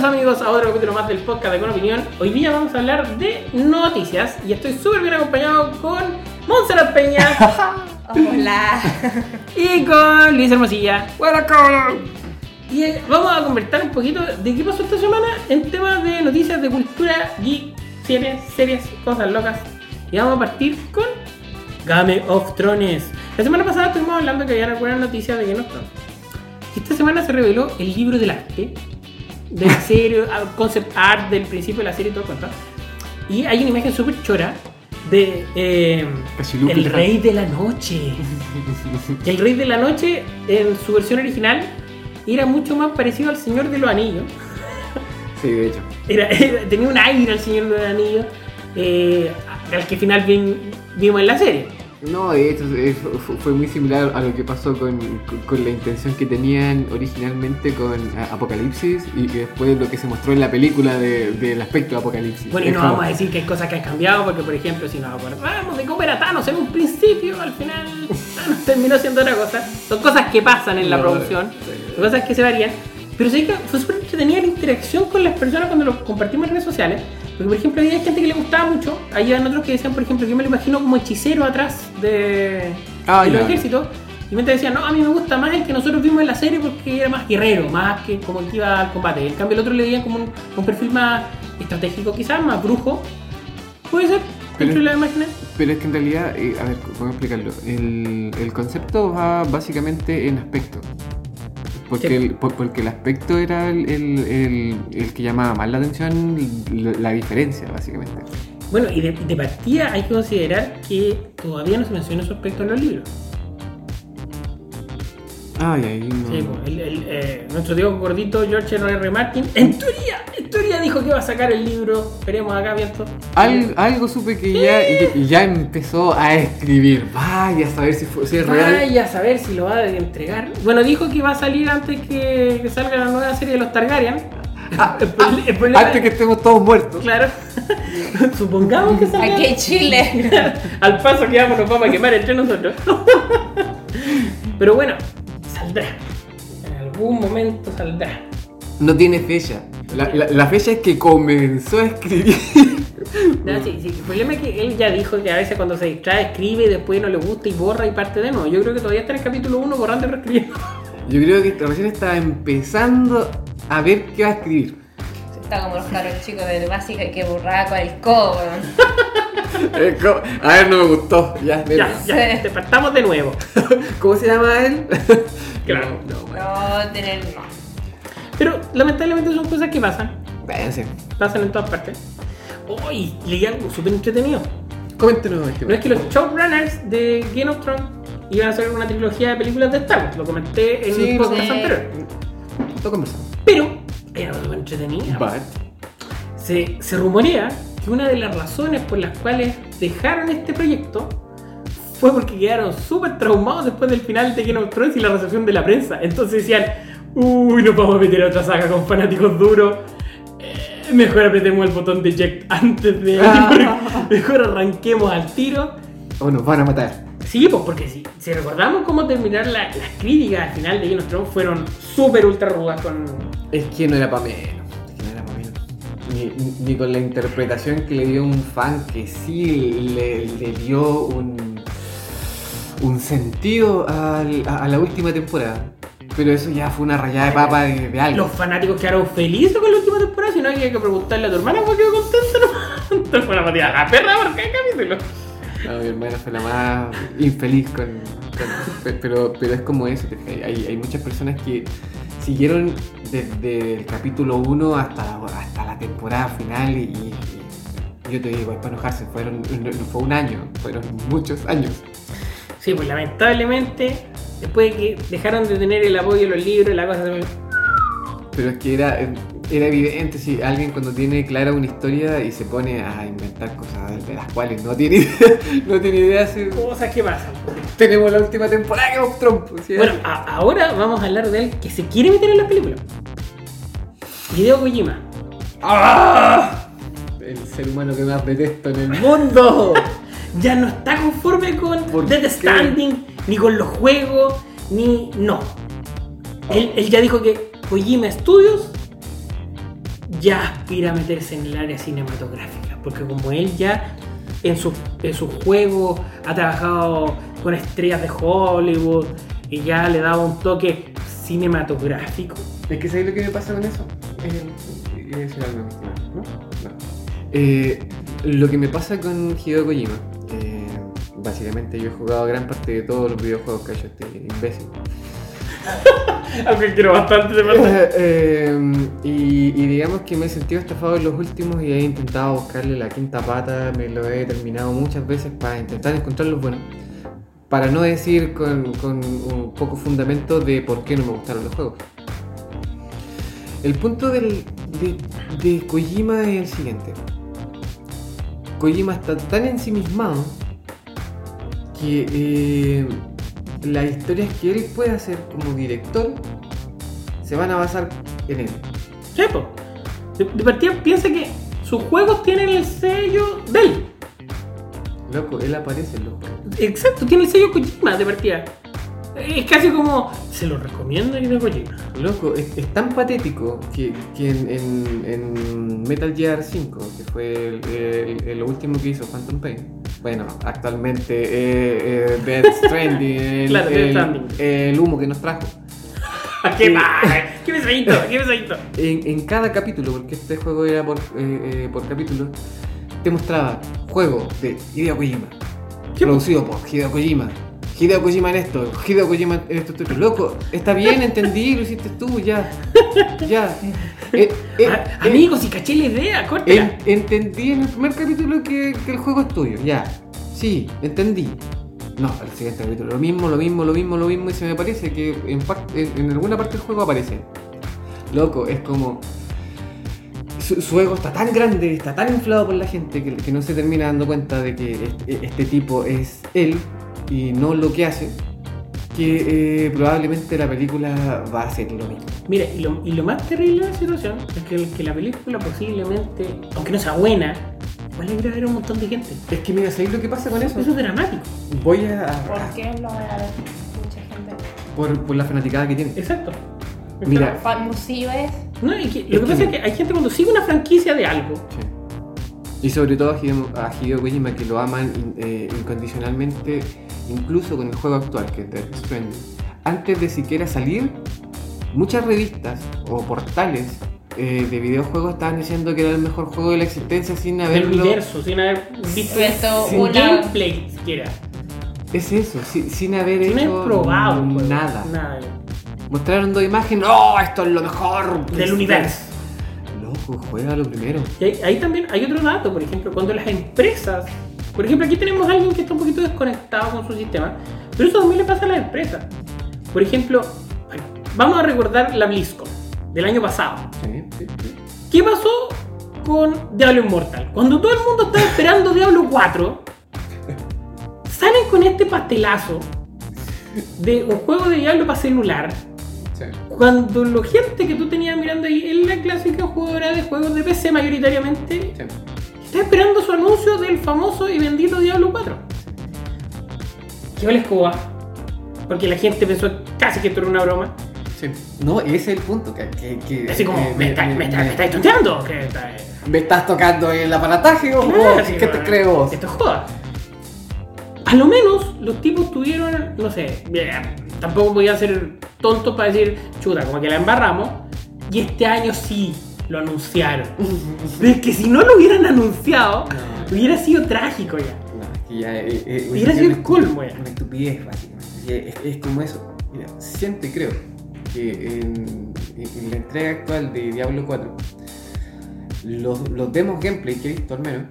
Bienvenidos amigos a otro capítulo más del podcast de Con Opinión. Hoy día vamos a hablar de noticias y estoy súper bien acompañado con Montserrat Peña Hola. y con Luis Hermosilla. Bueno, cabrón. Y eh, vamos a conversar un poquito de qué pasó esta semana en temas de noticias de cultura, geek, series, series, cosas locas. Y vamos a partir con Game of Thrones. La semana pasada estuvimos hablando que había algunas noticias de Game of Thrones. Esta semana se reveló el libro del arte, de la serie, concept art del principio de la serie y todo cuenta. Y hay una imagen súper chora de eh, El Rey de la Noche. El Rey de la Noche, en su versión original, era mucho más parecido al Señor de los Anillos. Sí, de hecho. Era, era- tenía un aire al Señor de los Anillos, eh, al que al final vi- vimos en la serie. No, de hecho, eh, fu- fue muy similar a lo que pasó con, con- con la intención que tenían originalmente con a- Apocalipsis y que después lo que se mostró en la película de- del aspecto de Apocalipsis. Bueno, y no como- vamos a decir que hay cosas que han cambiado, porque por ejemplo, si nos acordamos de cómo era Thanos en un principio, al final Thanos terminó siendo otra cosa. Son cosas que pasan en la No, producción, sí. son cosas que se varían. Pero sí que fue súper entretenida la interacción con las personas cuando lo compartimos en redes sociales. Porque, por ejemplo, había gente que le gustaba mucho. Había otros que decían, por ejemplo, que yo me lo imagino como hechicero atrás de, Ah, de los ejércitos. Y mientras decían, no, a mí me gusta más el que nosotros vimos en la serie porque era más guerrero, más que como que iba al combate. En cambio, el otro le veían como un, un perfil más estratégico, quizás, más brujo. Puede ser, Pero- dentro de la imagen. Pero es que en realidad, eh, a ver, ¿cómo explicarlo? El, el concepto va básicamente en aspecto. Porque, Sí. el, por- porque el aspecto era el, el- el- el que llamaba más la atención, la, la diferencia, básicamente. Bueno, y de, de partida hay que considerar que todavía no se menciona su aspecto en los libros. Ay, ahí no. Sí, pues, el- el, eh, nuestro Diego gordito George R. R. Martin, en teoría, en teoría dijo que iba a sacar el libro. Esperemos acá abierto. Al- algo supe que ya, y- y ya empezó a escribir. Vaya a saber si, fue, si es real. Vaya a saber si lo va a entregar. Bueno, dijo que iba a salir antes que, que salga la nueva serie de los Targaryen. El pro- el problema- Ah, Antes que estemos todos muertos. Claro. Supongamos que salga. Aquí Chile. Al paso que vamos, nos vamos a quemar entre nosotros. Pero bueno, saldrá. En algún momento saldrá. No tiene fecha. La, la- la fecha es que comenzó a escribir. No, sí, sí, El problema es que él ya dijo que a veces cuando se distrae escribe y después no le gusta y borra y parte de nuevo. Yo creo que todavía está en el capítulo 1 borrando y reescribiendo. Yo creo que recién estaba empezando a ver qué va a escribir. Está como los caros chicos de básica que borraba con el codo, weón. Eh, co- A ver, no me gustó. Ya. Ya, ya, Sí. te partamos de nuevo. ¿Cómo se llama él? Claro. No, no, bueno. No, tener no. Pero lamentablemente son cosas que pasan. Váyanse. Pasan en todas partes. Uy, leí algo súper entretenido. Coméntenos este. No es que los showrunners de Game of Thrones iban a hacer una trilogía de películas de Star Wars. Lo comenté en Sí, un podcast sí. anterior. Lo conversamos. Pero, era súper entretenida. But. Se, se rumorea que una de las razones por las cuales dejaron este proyecto fue porque quedaron súper traumados después del final de Game of Thrones y la recepción de la prensa. Entonces decían, uy, nos vamos a meter a otra saga con fanáticos duros. Eh, mejor apretemos el botón de eject antes de... mejor arranquemos al tiro. O nos van a matar. Sí, pues porque si, si recordamos cómo terminar la- las críticas al final de Game of Thrones fueron súper ultra rudas con... Es que no era para menos. Es que no era para menos. Ni, con la interpretación que le dio un fan que sí le, le dio un, un sentido a, a la última temporada. Pero eso ya fue una rayada de papa de, de algo. Los fanáticos quedaron felices con la última temporada, si no había que preguntarle a tu hermana porque quedó contenta, ¿no? Entonces fue una patada a perra por cada capítulo. No, mi hermana fue la más infeliz con. con- pe- pero, pero es como eso, hay, hay muchas personas que siguieron desde el capítulo 1 hasta, hasta la temporada final y, yo te digo, es para enojarse, fueron, no, no fue un año, fueron muchos años. Sí, pues lamentablemente, después de que dejaron de tener el apoyo de los libros, la cosa se me... Pero es que era, era evidente si alguien cuando tiene clara una historia y se pone a inventar cosas de las cuales no tiene idea, no tiene idea si Cosas que pasan. tenemos la última temporada que vos Trump. ¿sí? Bueno, a- ahora vamos a hablar de él que se quiere meter en las películas. Hideo Kojima. ¡Ah! El ser humano que más detesto en el mundo. Ya no está conforme con ¿Por Death qué? Standing, ni con los juegos, ni. No. Él, él ya dijo que Kojima Studios ya aspira a meterse en el área cinematográfica, porque como él ya en su, en su juego ha trabajado con estrellas de Hollywood y ya le daba un toque cinematográfico. Es que ¿sabes lo que me pasa con eso? Eh, estimado, ¿no? No. Eh, lo que me pasa con Hideo Kojima, eh, básicamente yo he jugado gran parte de todos los videojuegos que ha hecho este imbécil. Aunque quiero bastante de eh, y, y digamos que me he sentido estafado en los últimos y he intentado buscarle la quinta pata, me lo he terminado muchas veces para intentar encontrar los buenos. Para no decir con, con un poco fundamento de por qué no me gustaron los juegos. El punto del, de, de Kojima es el siguiente. Kojima está tan ensimismado que eh, las historias que él puede hacer como director se van a basar en él. Sí, po. De, partida piensa que sus juegos tienen el sello de él. Loco, él aparece en los juegos. Exacto, tiene el sello Kojima de partida. Es casi como. Se lo recomiendo y de Kojima. Loco, es, es tan patético que, que en, en- en Metal Gear 5, que fue el, el- el último que hizo Phantom Pain, bueno, actualmente eh, eh, Death Stranding, el, Claro, el- el humo que nos trajo. ¡Qué mal! ¡Qué besadito! ¡Qué! En, en cada capítulo, porque este juego era por, eh, eh, por capítulo, te mostraba juego de Hideo Kojima, producido por Hideo Kojima. Hideo Kojima en esto, Hideo Kojima en esto, esto. Loco, está bien, entendí, lo hiciste tú, ya. Ya. Eh, eh, A- eh, amigos, si caché la idea, córtela. en- entendí en el primer capítulo que, que el juego es tuyo, ya. Sí, entendí. No, el siguiente capítulo, lo mismo, lo mismo, lo mismo, lo mismo, y se me parece que en, par- en- en alguna parte del juego aparece. Loco, es como. Su, su ego está tan grande, está tan inflado por la gente que, que no se termina dando cuenta de que este, este tipo es él y no lo que hace. Que eh, probablemente la película va a ser lo mismo. Mira, y lo, y lo más terrible de la situación es que, que la película posiblemente, aunque no sea buena, igual le agrega a un montón de gente. Es que mira, ¿sabéis lo que pasa con eso? Eso es dramático. Voy a. ¿Por qué lo va a ver mucha gente? Por, por la fanaticada que tiene. Exacto. Mira. No, y que- lo Es que que- pasa es que hay gente cuando sigue una franquicia de algo, Sí. Y sobre todo a Hideo, a Hideo Kojima que lo aman eh, incondicionalmente, incluso con el juego actual, que es Death Stranding. Antes de siquiera salir, muchas revistas o portales eh, de videojuegos estaban diciendo que era el mejor juego de la existencia sin del haberlo. universo, sin haber visto sin una. gameplay siquiera. Es eso, si- sin haber Sin hecho probado nada. Nada. Mostraron dos imágenes, ¡oh! Esto es lo mejor Del universo. Loco, juega lo primero. Y ahí, ahí también hay otro dato, por ejemplo, cuando las empresas, por ejemplo, aquí tenemos a alguien que está un poquito desconectado con su sistema, pero eso también le pasa a las empresas. Por ejemplo, vamos a recordar la BlizzCon del año pasado. Sí, sí, sí. ¿Qué pasó con Diablo Immortal? Cuando todo el mundo estaba esperando Diablo 4, salen con este pastelazo de un juego de Diablo para celular. Cuando la gente que tú tenías mirando ahí es la clásica jugadora de juegos de PC mayoritariamente. Está esperando su anuncio del famoso y bendito Diablo 4. ¿Qué vale escoba? Porque la gente pensó casi que esto era una broma. Sí. No, ese es el punto. Que, que- que- Así como, que- ¿me, está- me, está- me estáis tonteando? ¿Qué está- ¿Me estás tocando el aparataje o Claro, sí, qué te crees vos? Esto es joda. A lo menos los tipos tuvieron, no sé, tampoco a ser tontos para decir, chuta, como que la embarramos. Y este año sí lo anunciaron. Pero es que si no lo hubieran anunciado, No. hubiera sido trágico ya. No, ya. eh, eh, Hubiera sido el colmo, ya. Una estupidez, básicamente. Es, es como eso. Mira, siento y creo que en, en la entrega actual de Diablo 4, los, los demos gameplay que he visto al menos,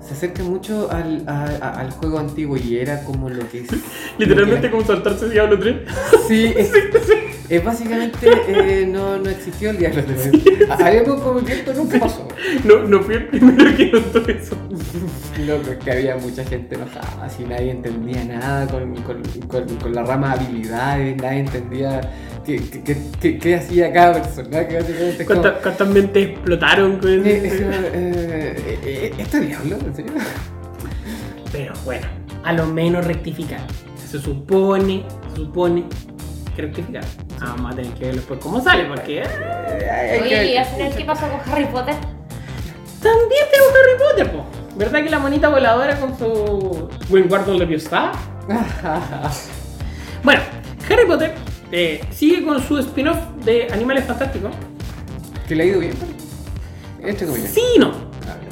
se acercan mucho al, a- a- al juego antiguo y era como lo que es. Literalmente como saltarse Diablo 3. Sí, es, es básicamente eh, no, no existió el Diablo 3. Haremos como que esto nunca pasó. No, no fui el primero que notó eso. Loco, es que había mucha gente enojada, así nadie entendía nada con, con, con, con la rama de habilidades, nadie entendía qué, qué, qué- qué- hacía cada persona, que básicamente es como, ¿Cuántas, mentes explotaron con eh, es como, eh, eh, eh, ¿Esto es Diablo? ¿En serio? Pero bueno, a lo menos rectificar. Se supone, se supone que rectificar. Ah, Vamos a tener que ver después cómo sale, porque eh, Oye, y al final, ¿qué pasó con Harry Potter? también tengo Harry Potter, po. ¿Verdad que la monita voladora con su Wingardium Leviosa? Bueno, Harry Potter eh, sigue con su spin-off de Animales Fantásticos. que le ha ido bien. Entre comillas. Sí y no.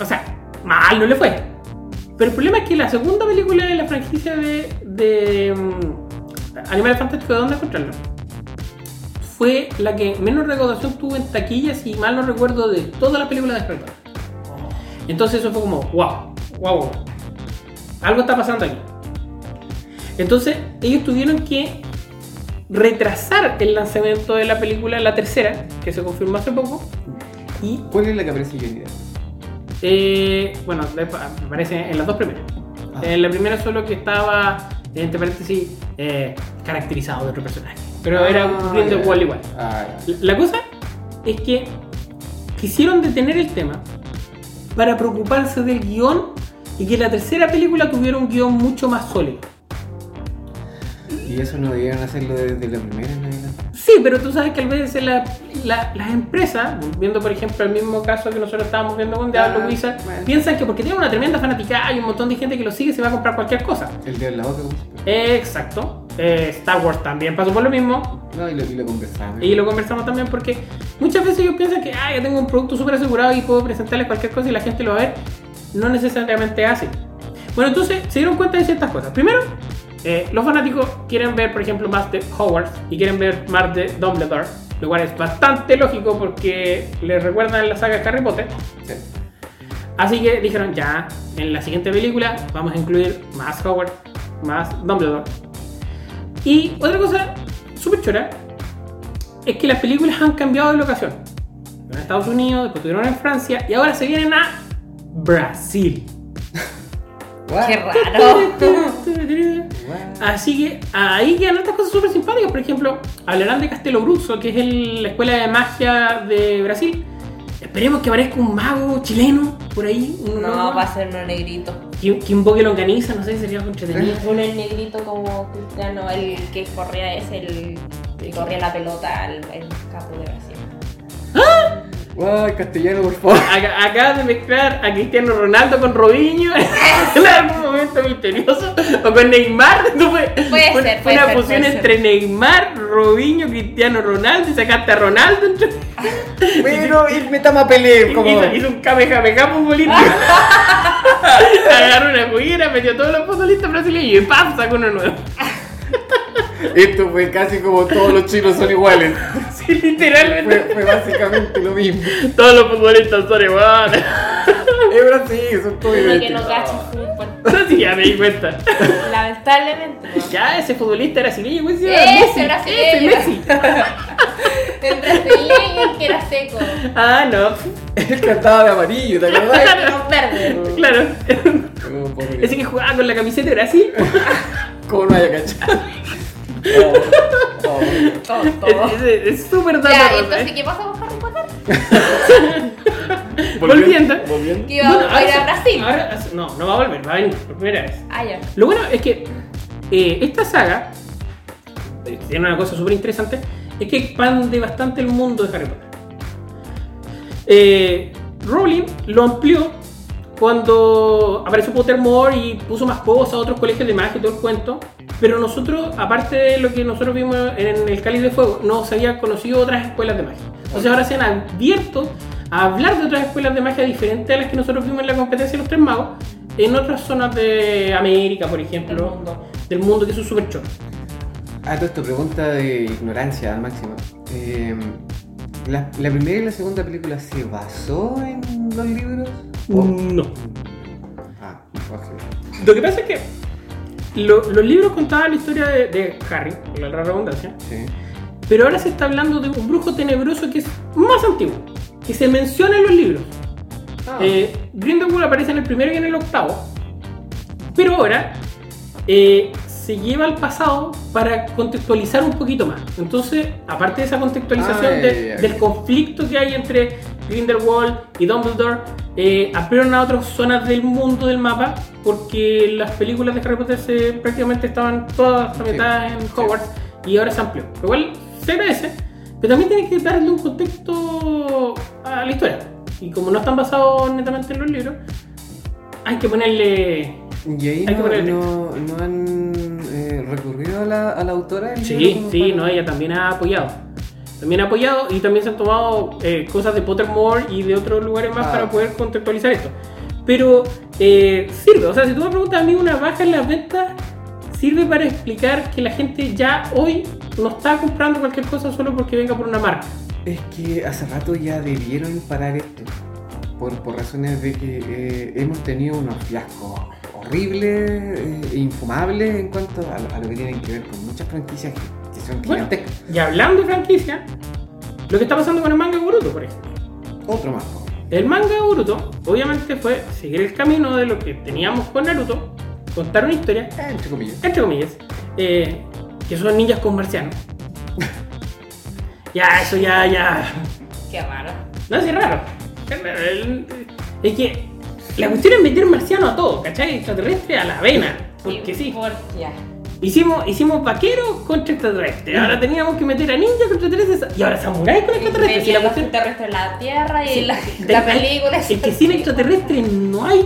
O sea, mal no le fue. Pero el problema es que la segunda película de la franquicia de, de mm, Animales Fantásticos, ¿de dónde encontrarlo? Fue la que menos recaudación tuvo en taquillas y mal no recuerdo de todas las películas de Potter. Entonces eso fue como, wow, wow, wow. Algo está pasando aquí. Entonces ellos tuvieron que retrasar el lanzamiento de la película, la tercera, que se confirmó hace poco. Y ¿Cuál es la que aparece Johnny eh, bueno, aparece en las dos primeras. Ah. En la primera solo que estaba, entre paréntesis, eh, caracterizado de otro personaje. Pero era Ah, Grindelwald ya. igual. Ah. La cosa es que quisieron detener el tema para preocuparse del guion y que la tercera película tuviera un guion mucho más sólido. Y eso no debieron hacerlo desde la primera. Sí, pero tú sabes que a veces la- la- las empresas, viendo por ejemplo el mismo caso que nosotros estábamos viendo con Diablo Ah, Wizard, bueno. piensan que porque tiene una tremenda fanática y un montón de gente que lo sigue, se va a comprar cualquier cosa. El de la boca. Exacto. Eh, Star Wars también pasó por lo mismo. No, y lo, y lo conversamos. Y lo conversamos también porque muchas veces ellos piensan que ah, yo tengo un producto súper asegurado y puedo presentarles cualquier cosa y la gente lo va a ver. No necesariamente así. Bueno, entonces se dieron cuenta de ciertas cosas. Primero, eh, los fanáticos quieren ver, por ejemplo, más de Hogwarts y quieren ver más de Dumbledore, lo cual es bastante lógico porque les recuerdan la saga de Harry Potter. Sí. Así que dijeron, ya, en la siguiente película vamos a incluir más Howard, más Dumbledore. Y otra cosa súper chora es que las películas han cambiado de locación. Estuvieron en Estados Unidos, después estuvieron en Francia y ahora se vienen a Brasil. Qué raro. Así que ahí quedan otras cosas súper simpáticas. Por ejemplo, hablarán de Castelo Bruxo, que es el- la escuela de magia de Brasil. Esperemos que aparezca un mago chileno por ahí. un No, va a ser uno negrito. que, que invoque longaniza, no sé si sería entretenido. Uno es negrito como Cristiano, el que corría es el que corría la pelota, el, el capo de Brasil. Ay, castellano, por favor. Ac- Acabas de mezclar a Cristiano Ronaldo con Robinho en algún momento misterioso. O con Neymar. No fue, Puede fue- ser, fue una ser, fusión entre Neymar, Robinho, Cristiano Ronaldo y sacaste a Ronaldo. entre- Pero y metamos a Pelé, como. Hizo, hizo un kamehameha futbolístico. Agarró una juguera, metió todos los futbolistas brasileños y ¡pam! sacó uno nuevo. Esto fue casi como todos los chinos son iguales. Sí, literalmente. Fue, fue básicamente lo mismo. Todos los futbolistas son iguales. Es Brasil, son todos Uno que no cacha fútbol. Sí, ya me di cuenta. Lamentablemente. Ya, ese futbolista brasileño, güey, sí, Ese Messi. brasileño. Ese Messi. El brasileño que era seco. Ah, no. Él cantaba de amarillo, ¿te acordás? Era verde. Claro. Ese que jugaba con la camiseta de Brasil. ¿Cómo no haya cachado? Oh. Todo. Es- súper Ya, dato. entonces, ¿qué pasó con Harry Potter? Volviendo. Volviendo. Que iba a ir a ahora- Brasil. ahora- no, no va a volver, va a venir por primera vez. Ah, ya. Lo bueno es que eh, esta saga eh, tiene una cosa súper interesante, es que expande bastante el mundo de Harry Potter. Eh, Rowling lo amplió cuando apareció Pottermore y puso más cosas, otros colegios de magia y todo el cuento. Pero nosotros, aparte de lo que nosotros vimos en el Cáliz de Fuego, no se habían conocido otras escuelas de magia. Entonces ahora se han abierto a hablar de otras escuelas de magia diferentes a las que nosotros vimos en la competencia de los tres magos, en otras zonas de América, por ejemplo, Del mundo. del mundo, que eso es súper choro. Ah, todo esto, pregunta de ignorancia al máximo. Eh, ¿la, ¿La primera y la segunda película se basó en los libros? ¿O- No. Ah, ok. Lo que pasa es que lo- los libros contaban la historia de, de Harry, por la redundancia, Sí. pero ahora se está hablando de un brujo tenebroso que es más antiguo, que se menciona en los libros. Ah, Eh, Grindelwald aparece en el primero y en el octavo, pero ahora eh, se lleva al pasado para contextualizar un poquito más. Entonces, aparte de esa contextualización Ah, de- del conflicto que hay entre Grindelwald y Dumbledore, eh, ampliaron a otras zonas del mundo del mapa, porque las películas de Harry Potter se, prácticamente estaban todas ambientadas en sí. Hogwarts y ahora se amplió. Lo cual se agradece, pero también tiene que darle un contexto a la historia. Y como no están basados netamente en los libros, hay que ponerle. ¿Y ahí Hay que no, ponerle no, no han eh, recurrido a la, a la autora? Sí, sí, para- no, ella también ha apoyado. También ha apoyado y también se han tomado eh, cosas de Pottermore y de otros lugares más Ah. para poder contextualizar esto. Pero eh, sirve, o sea, si tú me preguntas a mí una baja en las ventas, sirve para explicar que la gente ya hoy no está comprando cualquier cosa solo porque venga por una marca. Es que hace rato ya debieron parar esto. Por, por razones de que eh, hemos tenido unos fiascos horribles e infumables en cuanto a, a lo que tienen que ver con muchas franquicias que son Bueno, gigantescas. y hablando de franquicia, lo que está pasando con el manga de Boruto, por ejemplo. Otro más. po. El manga de Boruto, obviamente, fue seguir el camino de lo que teníamos con Naruto, contar una historia entre comillas. entre comillas, eh, que son ninjas con marcianos. ya, eso ya, ya. Qué raro. No es raro. Es raro, Es que la cuestión es meter marciano a todo, ¿cachai? Extraterrestre a la vena. Porque sí. Por, ya. Hicimos, hicimos vaqueros contra extraterrestres. Ahora teníamos que meter a ninjas contra extraterrestres. Y ahora samuráis con extraterrestres. Y la cuestión. extraterrestres en la Tierra y Sí, la, de- la película. Es que sin extraterrestres no hay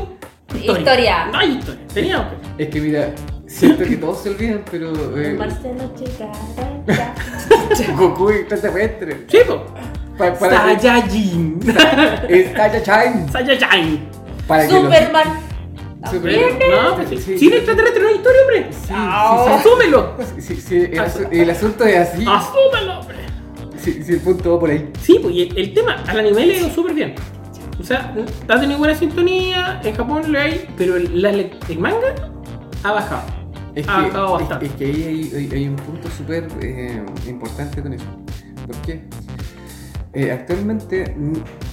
historia. Historia. No hay historia. Teníamos que. Es que mira, siento que todos se olvidan, pero. Eh, llegará ya. Goku extraterrestre. Sí, po. Pa- para que- Saiyajin. Es. Para que los- Super- No, pues sí. Sí. Sin extraterrestre no hay historia, hombre. Sí, Ah. Asúmelo. sí, sí, sí, el, asu- el asunto es así. Asúmelo, hombre. Sí, sí, el punto va por ahí. Sí, pues el, el tema al anime le ha ido súper bien. O sea, ha tenido buena sintonía, en Japón le hay, pero el, la- el manga ha bajado. Es ha bajado que, bastante. es, es que ahí hay, hay- hay un punto súper eh, importante con eso. ¿Por qué? Eh, actualmente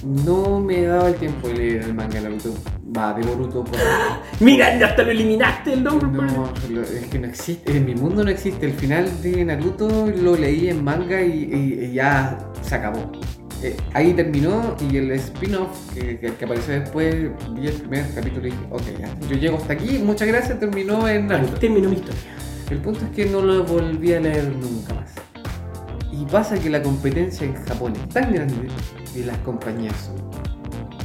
no me he dado el tiempo de leer el manga de Naruto. Va, de Boruto. Por... Mira, hasta lo eliminaste el nombre. No, lo- es que no existe, en mi mundo no existe. El final de Naruto lo leí en manga y, y- y ya se acabó. Eh, ahí terminó y el spin-off que, que- que apareció después, vi el primer capítulo y dije, ok, ya, yo llego hasta aquí, muchas gracias, terminó en Naruto. terminó mi historia. El punto es que no lo volví a leer nunca más. Y pasa que la competencia en Japón es tan grande y las compañías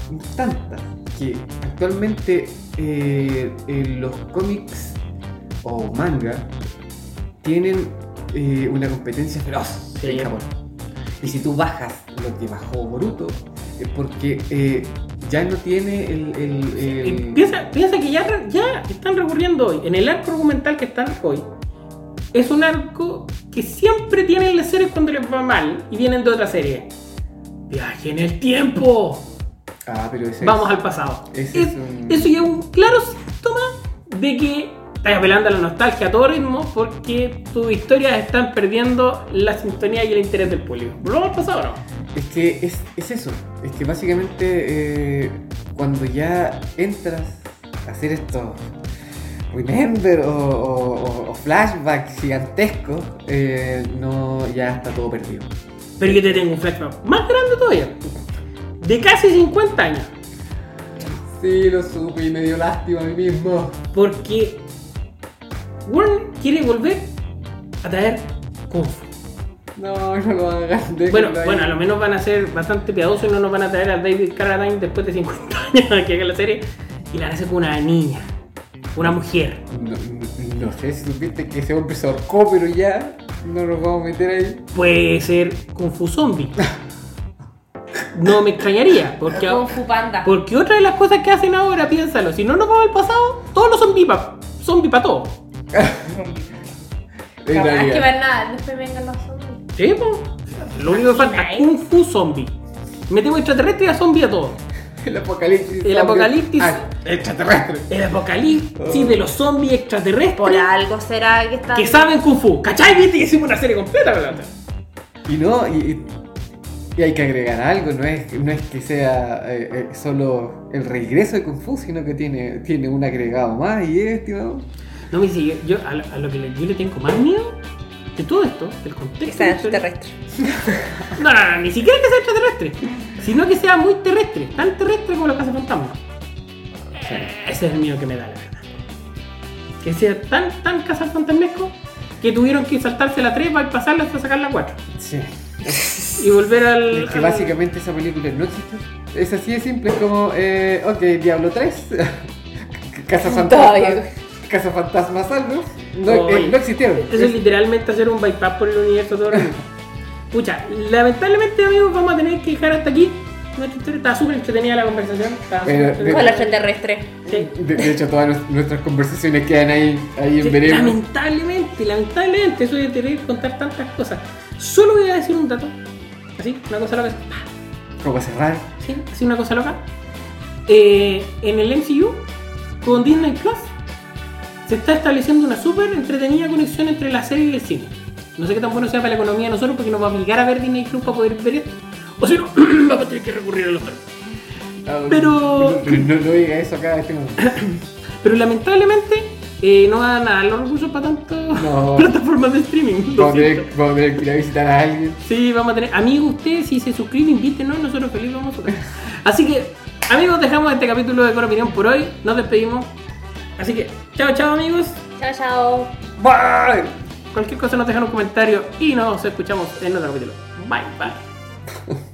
son tantas que actualmente eh, eh, los cómics o manga tienen eh, una competencia feroz Sí. en Japón. Y si tú bajas lo que bajó Boruto, es porque ya no tiene el... el- piensa, piensa que ya, ya están recurriendo hoy, en el arco argumental que están hoy, es un arco que siempre tienen las series cuando les va mal y vienen de otra serie. Viaje en el tiempo. Ah, pero ese Vamos es- al pasado. ese Es- es un- Eso ya es un claro síntoma de que estás apelando a la nostalgia a todo ritmo porque tus historias están perdiendo la sintonía y el interés del público. Al pasado, ¿no? Es que es, es eso, es que básicamente eh, cuando ya entras a hacer estos remember o, o- o- o flashbacks gigantescos, eh, no, ya está todo perdido. Pero yo te tengo un flashback más grande todavía. De casi 50 años. Sí, lo supe y me dio lástima a mí mismo. Porque Warren quiere volver a traer Kung Fu. No, no lo déjenlo Bueno, bueno, a lo menos van a ser bastante piadosos y no nos van a traer a David Carradine después de 50 años que haga la serie. Y la van hacer con una niña, una mujer. No, no- no sé si supiste que ese hombre se ahorcó, pero ya no nos vamos a meter ahí. Puede ser Kung Fu Zombie. No me extrañaría, porque, Kung Fu Panda. porque otra de las cosas que hacen ahora, piénsalo, si no nos vamos al pasado, todos los zombies para zombie pa todo. Capaz que ver nada, después vengan los zombies. ¿Sí, po? Lo único que falta es Kung Fu Zombie. Metemos extraterrestre y a zombie a todo. El apocalipsis. El apocalipsis. Ah, extraterrestre. El apocalipsis de los zombies extraterrestres Por algo será que está. que saben Kung Fu. ¿Cachai? Viste que hicimos una serie completa, ¿verdad? Y no, y, y- hay que agregar algo, no es, no es que sea eh, eh, solo el regreso de Kung Fu, sino que tiene, tiene un agregado más y es, estimado. No me sigue. Yo a lo, a lo que le- yo le tengo más miedo de todo esto, del Que contexto. sea la historia- extraterrestre. No, no, no, ni siquiera que sea extraterrestre, sino que sea muy terrestre, tan terrestre como los cazafantasmas. Eh, Ese es el miedo que me da, la verdad. Que sea tan, tan cazafantasmesco que tuvieron que saltarse la 3 para pasarla hasta sacar la 4. Sí. Y volver al. Es que al- básicamente esa película no existe. Es así de simple, es como, eh, ok, Diablo 3, Casa Todavía. Fantasma, Casa Fantasmas algo, no, eh, no existieron. Eso es literalmente hacer un bypass por el universo todo. Pucha, lamentablemente amigos vamos a tener que dejar hasta aquí nuestra historia. Estaba súper entretenida la conversación. Pero- entretenida. Con la extraterrestre. Sí. De, de hecho, todas nues- nuestras conversaciones quedan ahí, ahí Sí, en veremos. lamentablemente, lamentablemente, eso de tener que contar tantas cosas. Solo voy a decir un dato. Así, una cosa loca. Como cerrar. Sí, así una cosa loca. Eh, en el MCU, con Disney Plus, se está estableciendo una súper entretenida conexión entre la serie y el cine. No sé qué tan bueno sea para la economía de nosotros porque nos va a obligar a ver Disney Plus para poder ver esto. O si no, vamos a tener que recurrir a los. Ah, Pero- No, no, diga eso acá. Este momento. Pero lamentablemente eh, no van a dar los recursos para tantas No. plataformas de streaming. Vamos a, tener, siento. vamos a tener que ir a visitar a alguien. Sí, vamos a tener. Amigos, ustedes, si se suscriben, invítenos, nosotros felices vamos a ver. Así que, amigos, dejamos este capítulo de Cora Opinión por hoy. Nos despedimos. Así que, chao, chao, amigos. Chao, chao. Bye. Cualquier cosa nos dejan un comentario y nos escuchamos en otro capítulo. Bye, bye.